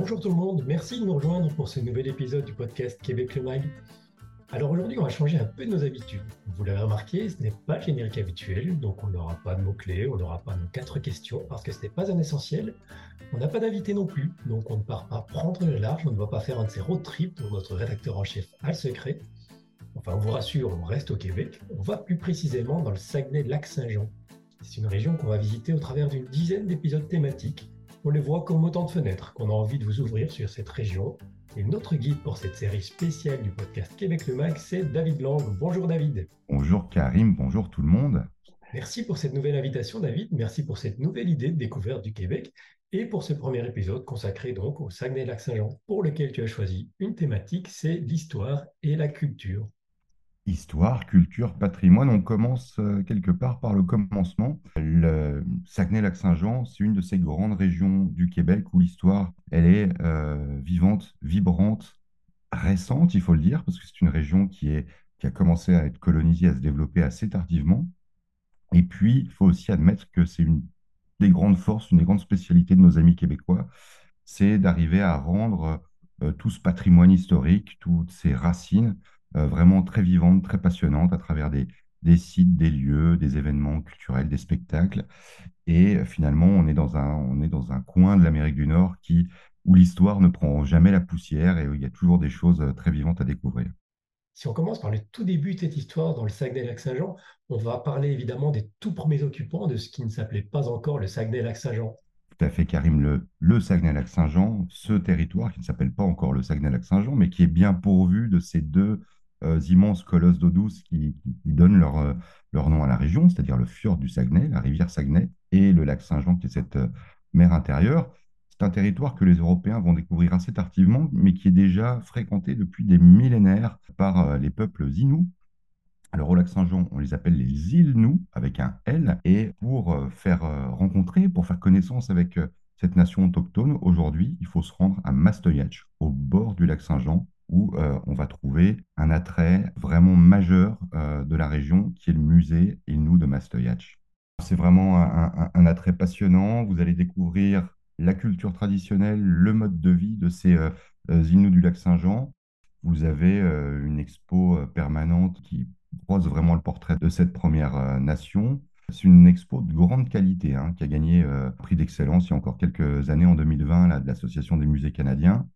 Bonjour tout le monde, merci de nous rejoindre pour ce nouvel épisode du podcast Québec le Mag. Alors aujourd'hui, on va changer un peu nos habitudes. Vous l'avez remarqué, ce n'est pas le générique habituel, donc on n'aura pas de mots-clés, on n'aura pas nos quatre questions, parce que ce n'est pas un essentiel. On n'a pas d'invité non plus, donc on ne part pas prendre le large, on ne va pas faire un de ces road trips dont notre rédacteur en chef a le secret. Enfin, on vous rassure, on reste au Québec. On va plus précisément dans le Saguenay-Lac-Saint-Jean. C'est une région qu'on va visiter au travers d'une dizaine d'épisodes thématiques. On les voit comme autant de fenêtres qu'on a envie de vous ouvrir sur cette région. Et notre guide pour cette série spéciale du podcast Québec le Mag, c'est David Lang. Bonjour David. Bonjour Karim, bonjour tout le monde. Merci pour cette nouvelle invitation David, merci pour cette nouvelle idée de découverte du Québec et pour ce premier épisode consacré donc au Saguenay-Lac-Saint-Jean pour lequel tu as choisi une thématique, c'est l'histoire et la culture. Histoire, culture, patrimoine, on commence euh, quelque part par le commencement. Le Saguenay-Lac-Saint-Jean, c'est une de ces grandes régions du Québec où l'histoire, elle est euh, vivante, vibrante, récente, il faut le dire, parce que c'est une région qui, a commencé à être colonisée, à se développer assez tardivement. Et puis, il faut aussi admettre que c'est une des grandes forces, une des grandes spécialités de nos amis québécois, c'est d'arriver à rendre euh, tout ce patrimoine historique, toutes ces racines, vraiment très vivante, très passionnante à travers des, des sites, des lieux, des événements culturels, des spectacles. Et euh, finalement, on est dans un, on est dans un coin de l'Amérique du Nord qui, où l'histoire ne prend jamais la poussière et où il y a toujours des choses euh, très vivantes à découvrir. Si on commence par le tout début de cette histoire dans le Saguenay-Lac-Saint-Jean, on va parler évidemment des tout premiers occupants de ce qui ne s'appelait pas encore le Saguenay-Lac-Saint-Jean. Tout à fait, Karim. Le, le Saguenay-Lac-Saint-Jean, ce territoire qui ne s'appelle pas encore le Saguenay-Lac-Saint-Jean, mais qui est bien pourvu de ces deux euh, immenses colosses d'eau douce qui, donnent leur, euh, leur nom à la région, c'est-à-dire le fjord du Saguenay, la rivière Saguenay, et le lac Saint-Jean, qui est cette euh, mer intérieure. C'est un territoire que les Européens vont découvrir assez tardivement, mais qui est déjà fréquenté depuis des millénaires par les peuples Inuits. Alors au lac Saint-Jean, on les appelle les îles Nou avec un L. Et pour faire rencontrer, pour faire connaissance avec cette nation autochtone, aujourd'hui, il faut se rendre à Mastoyatch, au bord du lac Saint-Jean, où euh, on va trouver un attrait vraiment majeur euh, de la région, qui est le musée Inou de Mastoyatch. C'est vraiment un, attrait passionnant. Vous allez découvrir la culture traditionnelle, le mode de vie de ces euh, Inuits du lac Saint-Jean. Vous avez une expo permanente qui pose vraiment le portrait de cette première nation. C'est une expo de grande qualité hein, qui a gagné prix d'excellence il y a encore quelques années, en 2020, de l'Association des musées canadiens.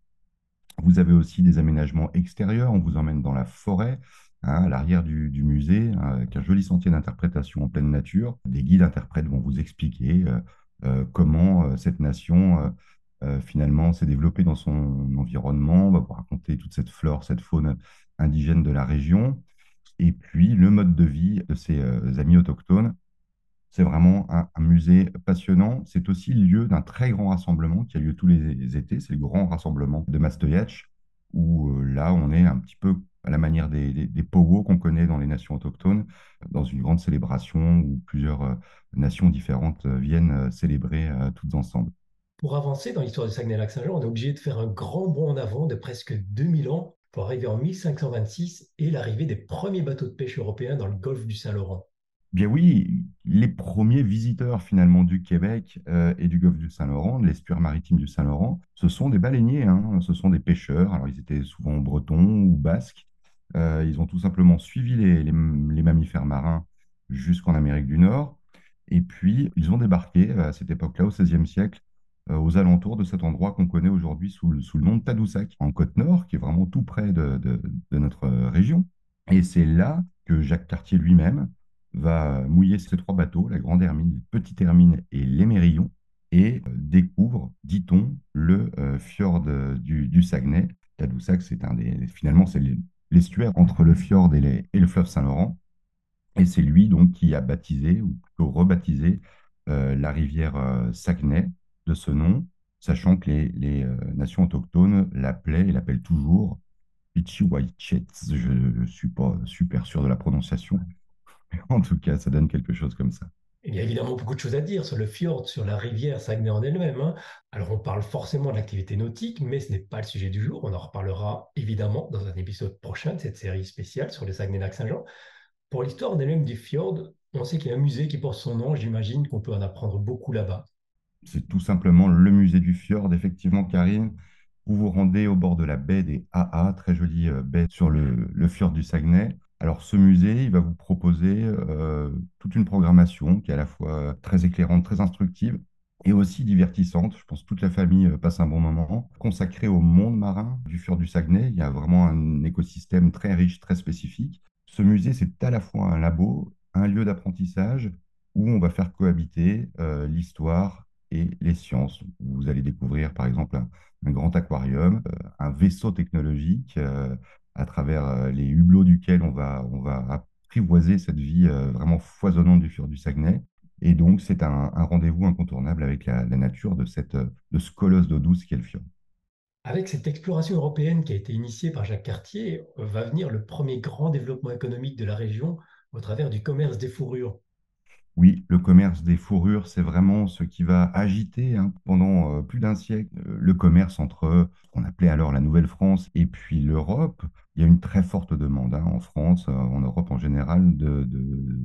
Vous avez aussi des aménagements extérieurs. On vous emmène dans la forêt, hein, à l'arrière du, musée, hein, avec un joli sentier d'interprétation en pleine nature. Des guides interprètes vont vous expliquer euh, euh, comment euh, cette nation finalement s'est développée dans son environnement. On va vous raconter toute cette flore, cette faune indigène de la région. Et puis le mode de vie de ces amis autochtones c'est vraiment un, musée passionnant. C'est aussi le lieu d'un très grand rassemblement qui a lieu tous les étés. C'est le grand rassemblement de Mastoyatch, où euh, là, on est un petit peu à la manière des, des, qu'on connaît dans les nations autochtones, dans une grande célébration où plusieurs euh, nations différentes euh, viennent célébrer toutes ensemble. Pour avancer dans l'histoire du Saguenay-Lac-Saint-Jean, on est obligé de faire un grand bond en avant de presque 2000 ans pour arriver en 1526 et l'arrivée des premiers bateaux de pêche européens dans le golfe du Saint-Laurent. Bien oui, les premiers visiteurs finalement du Québec euh, et du golfe du Saint-Laurent, de l'estuaire maritime du Saint-Laurent, ce sont des baleiniers, hein, ce sont des pêcheurs. Alors ils étaient souvent bretons ou basques. Euh, ils ont tout simplement suivi les, mammifères marins jusqu'en Amérique du Nord. Et puis ils ont débarqué à cette époque-là, au XVIe siècle, euh, aux alentours de cet endroit qu'on connaît aujourd'hui sous, le nom de Tadoussac, en Côte-Nord, qui est vraiment tout près de notre région. Et c'est là que Jacques Cartier lui-même va mouiller ces trois bateaux, la Grande Hermine, Petite Hermine et l'Émerillon, et euh, découvre, dit-on, le euh, fjord du, Saguenay. Tadoussac, c'est un des, finalement, c'est l'estuaire entre le fjord et, le fleuve Saint-Laurent. Et c'est lui donc qui a baptisé, ou plutôt rebaptisé, euh, la rivière Saguenay de ce nom, sachant que les, nations autochtones l'appelaient et l'appellent toujours Pichiwaichets. Je ne suis pas super sûr de la prononciation, En tout cas, ça donne quelque chose comme ça. Il y a évidemment beaucoup de choses à dire sur le fjord, sur la rivière Saguenay en elle-même. Hein. Alors on parle forcément de l'activité nautique, mais ce n'est pas le sujet du jour. On en reparlera évidemment dans un épisode prochain de cette série spéciale sur le Saguenay-Lac-Saint-Jean. Pour l'histoire en elle-même du fjord, on sait qu'il y a un musée qui porte son nom. J'imagine qu'on peut en apprendre beaucoup là-bas. C'est tout simplement le musée du fjord, effectivement, Karine. Vous vous rendez au bord de la baie des AA, très jolie euh, baie sur le, le fjord du Saguenay. Alors, ce musée, il va vous proposer euh, toute une programmation qui est à la fois très éclairante, très instructive et aussi divertissante. Je pense que toute la famille euh, passe un bon moment. Consacrée au monde marin du fjord du Saguenay, il y a vraiment un écosystème très riche, très spécifique. Ce musée, c'est à la fois un labo, un lieu d'apprentissage où on va faire cohabiter euh, l'histoire et les sciences. Vous allez découvrir, par exemple, un, grand aquarium, un vaisseau technologique à travers euh, les hublots duquel on va, apprivoiser cette vie euh, vraiment foisonnante du fjord du Saguenay. Et donc, c'est un, rendez-vous incontournable avec la, nature de, cette, de ce colosse d'eau douce qu'est le fjord. Avec cette exploration européenne qui a été initiée par Jacques Cartier, euh, va venir le premier grand développement économique de la région au travers du commerce des fourrures. Oui, le commerce des fourrures, c'est vraiment ce qui va agiter hein, pendant euh, plus d'un siècle euh, le commerce entre ce qu'on appelait alors la Nouvelle-France et puis l'Europe. Il y a une très forte demande hein, en France, euh, en Europe en général,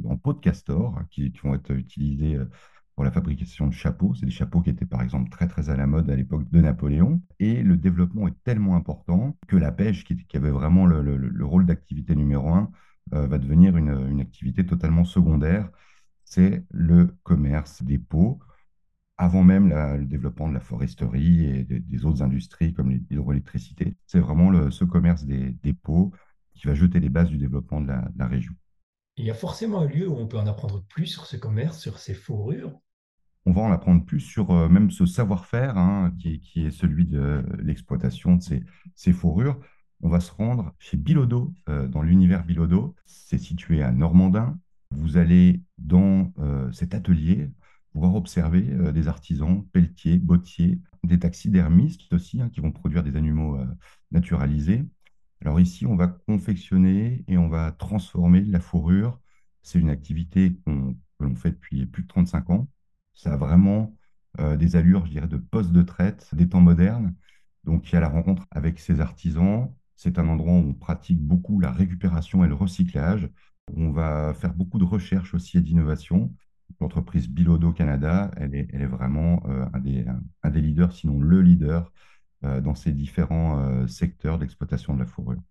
en peau de castor hein, qui, vont être utilisés euh, pour la fabrication de chapeaux. C'est des chapeaux qui étaient par exemple très très à la mode à l'époque de Napoléon. Et le développement est tellement important que la pêche, qui, avait vraiment le, le- le rôle d'activité numéro un, euh, va devenir une activité totalement secondaire c'est le commerce des peaux, avant même la- le développement de la foresterie et des, des autres industries comme l'hydroélectricité. C'est vraiment le- ce commerce des, des peaux qui va jeter les bases du développement de la, de la région. Il y a forcément un lieu où on peut en apprendre plus sur ce commerce, sur ces fourrures. On va en apprendre plus sur euh, même ce savoir-faire hein, qui est, qui est celui de l'exploitation de ces, ces fourrures. On va se rendre chez Bilodeau, euh, dans l'univers Bilodeau. C'est situé à Normandin. Vous allez dans euh, cet atelier pouvoir observer euh, des artisans, pelletiers, bottiers, des taxidermistes aussi, hein, qui vont produire des animaux euh, naturalisés. Alors ici, on va confectionner et on va transformer la fourrure. C'est une activité que l'on fait depuis plus de 35 ans. Ça a vraiment des allures, je dirais, de poste de traite des temps modernes. Donc il y a la rencontre avec ces artisans. C'est un endroit où on pratique beaucoup la récupération et le recyclage. On va faire beaucoup de recherche aussi et d'innovation. L'entreprise Bilodo Canada, elle est, vraiment euh, un des, leaders, sinon le leader, euh, dans ces différents euh, secteurs d'exploitation de la fourrure.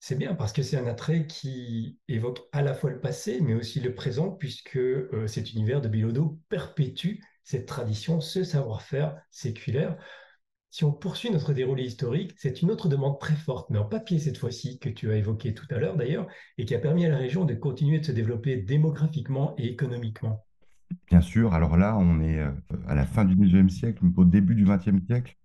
C'est bien parce que c'est un attrait qui évoque à la fois le passé, mais aussi le présent, puisque cet univers de Bilodeau perpétue cette tradition, ce savoir-faire séculaire. Si on poursuit notre déroulé historique, c'est une autre demande très forte, mais en papier cette fois-ci, que tu as évoqué tout à l'heure d'ailleurs, et qui a permis à la région de continuer de se développer démographiquement et économiquement. Bien sûr, alors là, on est euh, à la fin du 19e siècle, au début du 20e siècle.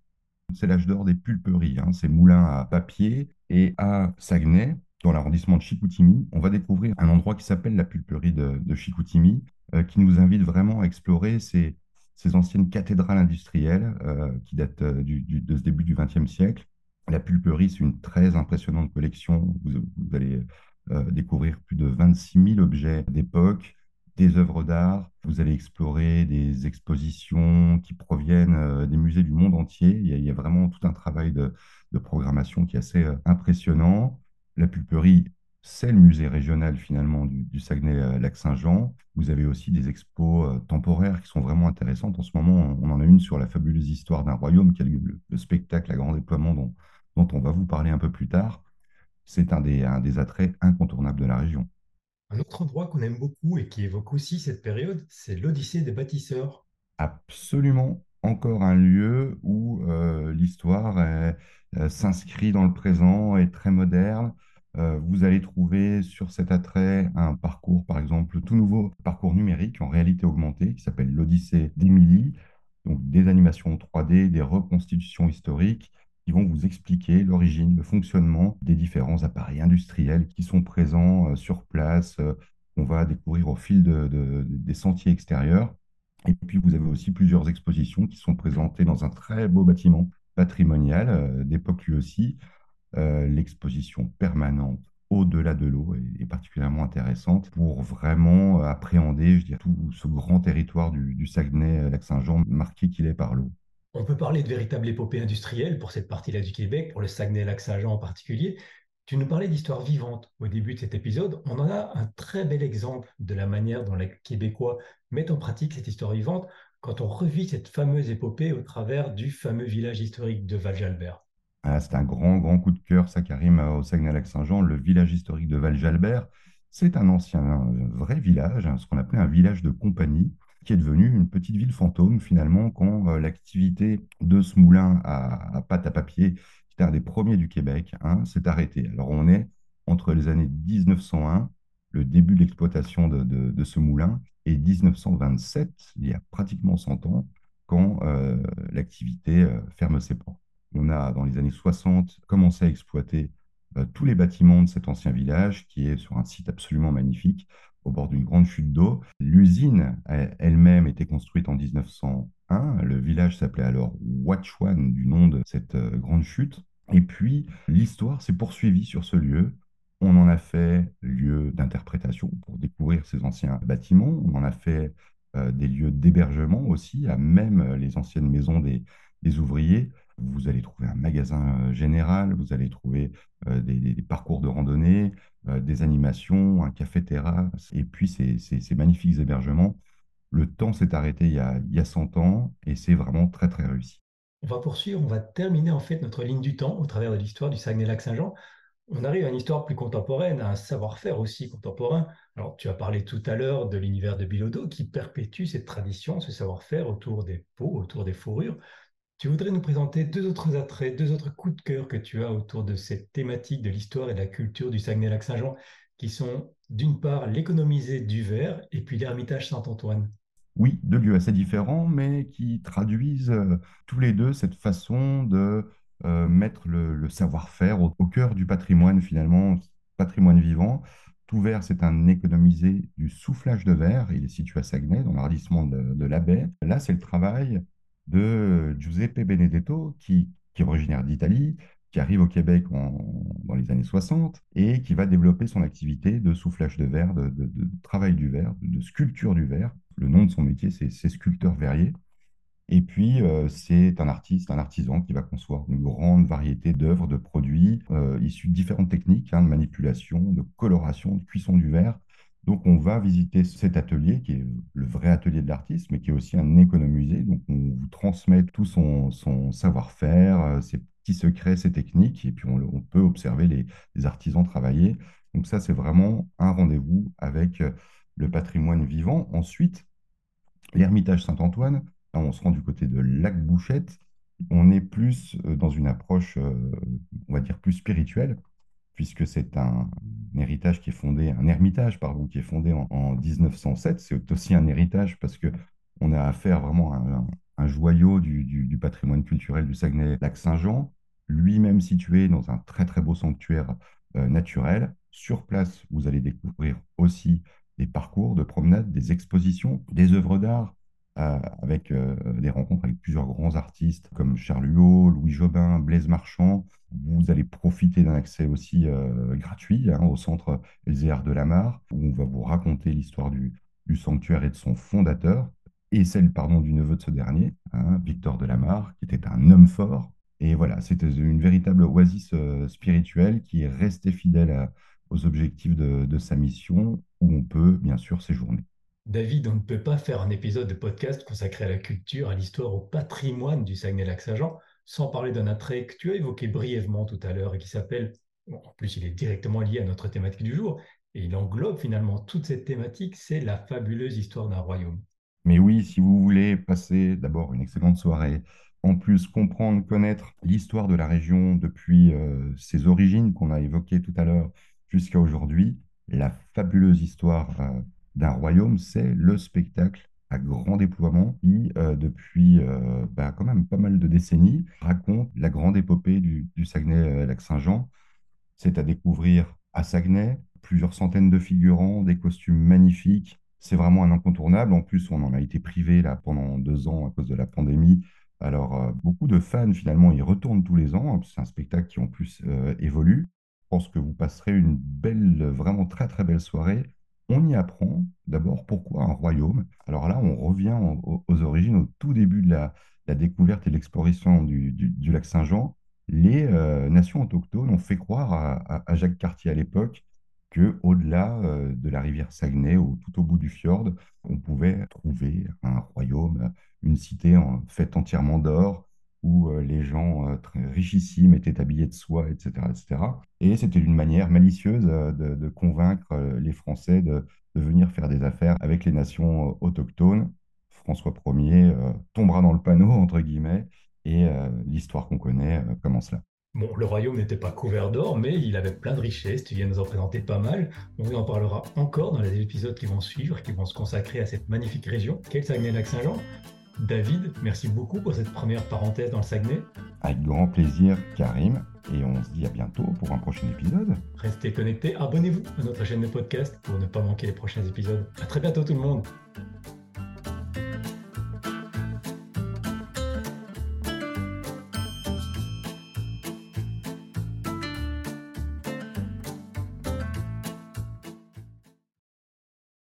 C'est l'âge d'or des pulperies, hein, ces moulins à papier. Et à Saguenay, dans l'arrondissement de Chicoutimi, on va découvrir un endroit qui s'appelle la pulperie de, de Chicoutimi, euh, qui nous invite vraiment à explorer ces, ces anciennes cathédrales industrielles euh, qui datent euh, de ce début du XXe siècle. La pulperie, c'est une très impressionnante collection. Vous, allez euh, découvrir plus de 26 000 objets d'époque, des œuvres d'art. Vous allez explorer des expositions qui proviennent des musées du monde entier. Il y a, vraiment tout un travail de, de programmation qui est assez impressionnant. La pulperie, c'est le musée régional finalement du, du Saguenay-Lac-Saint-Jean. Vous avez aussi des expos euh, temporaires qui sont vraiment intéressantes. En ce moment, on en a une sur la fabuleuse histoire d'un royaume, qui est le, le- le spectacle à grand déploiement dont, dont on va vous parler un peu plus tard. C'est un des, un des attraits incontournables de la région. Un autre endroit qu'on aime beaucoup et qui évoque aussi cette période, c'est l'Odyssée des bâtisseurs. absolument encore un lieu où euh, l'histoire euh, s'inscrit dans le présent, est très moderne. Euh, vous allez trouver sur cet attrait un parcours, par exemple, tout nouveau parcours numérique en réalité augmentée qui s'appelle l'Odyssée d'Émilie. Donc des animations 3D, des reconstitutions historiques qui vont vous expliquer l'origine, le fonctionnement des différents appareils industriels qui sont présents euh, sur place, euh, qu'on va découvrir au fil de- de- des sentiers extérieurs. Et puis, vous avez aussi plusieurs expositions qui sont présentées dans un très beau bâtiment patrimonial d'époque lui aussi. Euh, l'exposition permanente au-delà de l'eau est, particulièrement intéressante pour vraiment euh, appréhender, je tout ce grand territoire du, du Saguenay-Lac-Saint-Jean, marqué qu'il est par l'eau. On peut parler de véritable épopée industrielle pour cette partie-là du Québec, pour le Saguenay-Lac-Saint-Jean en particulier. Tu nous parlais d'histoire vivante au début de cet épisode. On en a un très bel exemple de la manière dont les Québécois mettent en pratique cette histoire vivante quand on revit cette fameuse épopée au travers du fameux village historique de Val-Jalbert. Ah, c'est un grand, grand coup de cœur, ça, Karim, au Saguenay-Lac-Saint-Jean, le village historique de Val-Jalbert. C'est un ancien, un vrai village, hein, ce qu'on appelait un village de compagnie, qui est devenu une petite ville fantôme finalement quand euh, l'activité de ce moulin à, pâte à papier, qui était un des premiers du Québec, hein, s'est arrêtée. Alors on est entre les années 1901, le début de l'exploitation de, ce moulin, et 1927, il y a pratiquement 100 ans, quand euh, l'activité euh, ferme ses portes. On a, dans les années 60, commencé à exploiter euh, tous les bâtiments de cet ancien village, qui est sur un site absolument magnifique, au bord d'une grande chute d'eau. L'usine elle-même était construite en 1901. Le village s'appelait alors Watchwan, du nom de cette euh, grande chute. Et puis, l'histoire s'est poursuivie sur ce lieu. On en a fait lieu d'interprétation pour découvrir ces anciens bâtiments. On en a fait euh, des lieux d'hébergement aussi, à même les anciennes maisons des, des ouvriers. Vous allez trouver un magasin euh, général, vous allez trouver euh, des, parcours de randonnée, euh, des animations, un café-terrasse, et puis ces, magnifiques hébergements. Le temps s'est arrêté il y, a, il y a 100 ans et c'est vraiment très très réussi. On va poursuivre, on va terminer en fait notre ligne du temps au travers de l'histoire du Saguenay-Lac-Saint-Jean. On arrive à une histoire plus contemporaine, à un savoir-faire aussi contemporain. Alors, tu as parlé tout à l'heure de l'univers de Bilodeau qui perpétue cette tradition, ce savoir-faire autour des peaux, autour des fourrures. Tu voudrais nous présenter deux autres attraits, deux autres coups de cœur que tu as autour de cette thématique de l'histoire et de la culture du Saguenay-Lac-Saint-Jean, qui sont d'une part l'économisé du verre et puis l'ermitage Saint-Antoine. Oui, deux lieux assez différents, mais qui traduisent euh, tous les deux cette façon de euh, mettre le, savoir-faire au, cœur du patrimoine, finalement, patrimoine vivant. Tout verre, c'est un économisé du soufflage de verre. Il est situé à Saguenay, dans l'arrondissement de, de la baie. Là, c'est le travail de Giuseppe Benedetto, qui, est originaire d'Italie, qui arrive au Québec dans les années 60 et qui va développer son activité de soufflage de verre, de, travail du verre, de, sculpture du verre. Le nom de son métier, c'est sculpteur verrier. Et puis, euh, c'est un artiste, un artisan qui va concevoir une grande variété d'œuvres, de produits euh, issus de différentes techniques hein, de manipulation, de coloration, de cuisson du verre, donc, on va visiter cet atelier qui est le vrai atelier de l'artiste, mais qui est aussi un économusée. Donc, on vous transmet tout son, savoir-faire, euh, ses petits secrets, ses techniques, et puis on, peut observer les, artisans travailler. Donc, ça, c'est vraiment un rendez-vous avec euh, le patrimoine vivant. Ensuite, l'Ermitage Saint-Antoine, on se rend du côté de Lac Bouchette. On est plus euh, dans une approche, on va dire, plus spirituelle puisque c'est un, héritage qui est fondé, un ermitage, pardon, qui est fondé en, 1907. C'est aussi un héritage parce que on a affaire vraiment à un, joyau du, patrimoine culturel du Saguenay-Lac-Saint-Jean, lui-même situé dans un très très beau sanctuaire euh, naturel. Sur place, vous allez découvrir aussi des parcours de promenade, des expositions, des œuvres d'art, avec euh, des rencontres avec plusieurs grands artistes comme Charles Huot, Louis Jobin, Blaise Marchand. Vous allez profiter d'un accès aussi euh, gratuit hein, au centre Elzéar de la Mare, où on va vous raconter l'histoire du, sanctuaire et de son fondateur, et celle pardon, du neveu de ce dernier, hein, Victor de la Mare, qui était un homme fort. Et voilà, c'était une véritable oasis spirituelle qui est restée fidèle aux objectifs de sa mission, où on peut bien sûr séjourner. David, on ne peut pas faire un épisode de podcast consacré à la culture, à l'histoire, au patrimoine du Saguenay-Lac-Saint-Jean sans parler d'un attrait que tu as évoqué brièvement tout à l'heure et qui s'appelle, en plus il est directement lié à notre thématique du jour, et il englobe finalement toute cette thématique, c'est la fabuleuse histoire d'un royaume. Mais oui, si vous voulez passer d'abord une excellente soirée, en plus comprendre, connaître l'histoire de la région depuis euh, ses origines qu'on a évoquées tout à l'heure jusqu'à aujourd'hui, la fabuleuse histoire euh, d'un royaume, c'est le spectacle à grand déploiement qui, euh, depuis euh, bah, quand même pas mal de décennies, raconte la grande épopée du, Saguenay-Lac-Saint-Jean. Euh, c'est à découvrir à Saguenay, plusieurs centaines de figurants, des costumes magnifiques. C'est vraiment un incontournable. En plus, on en a été privé là pendant deux ans à cause de la pandémie. Alors, beaucoup de fans, finalement, y retournent tous les ans. C'est un spectacle qui, en plus, évolue. Je pense que vous passerez une belle, vraiment très, très belle soirée on y apprend d'abord pourquoi un royaume. Alors là, on revient aux, origines, au tout début de la, découverte et l'exploration du, lac Saint-Jean. Les euh, nations autochtones ont fait croire à, Jacques Cartier à l'époque que au-delà euh, de la rivière Saguenay, ou tout au bout du fjord, on pouvait trouver un royaume, une cité faite entièrement d'or, où euh, les gens euh, très richissimes étaient habillés de soie, etc. etc. Et c'était une manière malicieuse de, de, convaincre les Français de, de, venir faire des affaires avec les nations autochtones. François Ier tombera dans le panneau, entre guillemets, et l'histoire qu'on connaît commence là. Bon, le royaume n'était pas couvert d'or, mais il avait plein de richesses. Tu viens nous en présenter pas mal. On en parlera encore dans les épisodes qui vont suivre, qui vont se consacrer à cette magnifique région qu'est le Saguenay-Lac-Saint-Jean. David, merci beaucoup pour cette première parenthèse dans le Saguenay. Avec grand plaisir, Karim. Et on se dit à bientôt pour un prochain épisode. Restez connectés, abonnez-vous à notre chaîne de podcast pour ne pas manquer les prochains épisodes. À très bientôt tout le monde.